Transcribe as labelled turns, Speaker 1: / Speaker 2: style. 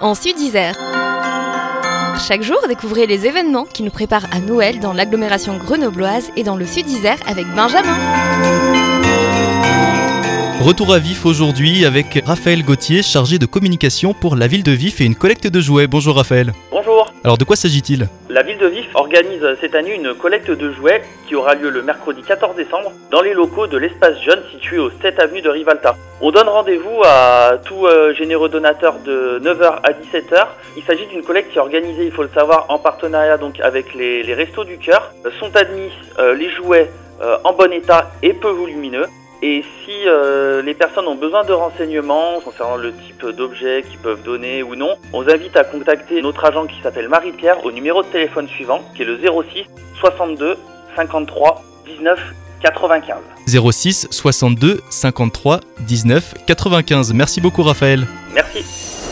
Speaker 1: en Sud-Isère. Chaque jour, découvrez les événements qui nous préparent à Noël dans l'agglomération grenobloise et dans le Sud-Isère avec Benjamin.
Speaker 2: Retour à Vif aujourd'hui avec Raphaël Gauthier, chargé de communication pour la ville de Vif et une collecte de jouets. Bonjour Raphaël.
Speaker 3: Bonjour.
Speaker 2: Alors de quoi s'agit-il?
Speaker 3: La ville de Vif organise cette année une collecte de jouets qui aura lieu le mercredi 14 décembre dans les locaux de l'espace jeune situé au 7 avenue de Rivalta. On donne rendez-vous à tout euh, généreux donateur de 9h à 17h. Il s'agit d'une collecte qui est organisée, il faut le savoir, en partenariat donc avec les, Restos du Cœur. Euh, sont admis euh, les jouets en bon état et peu volumineux. Et si euh, les personnes ont besoin de renseignements concernant le type d'objet qu'ils peuvent donner ou non, on vous invite à contacter notre agent qui s'appelle Marie-Pierre au numéro de téléphone suivant, qui est le 06 62 53 19 95.
Speaker 2: 06 62 53 19 95. Merci beaucoup Raphaël.
Speaker 3: Merci.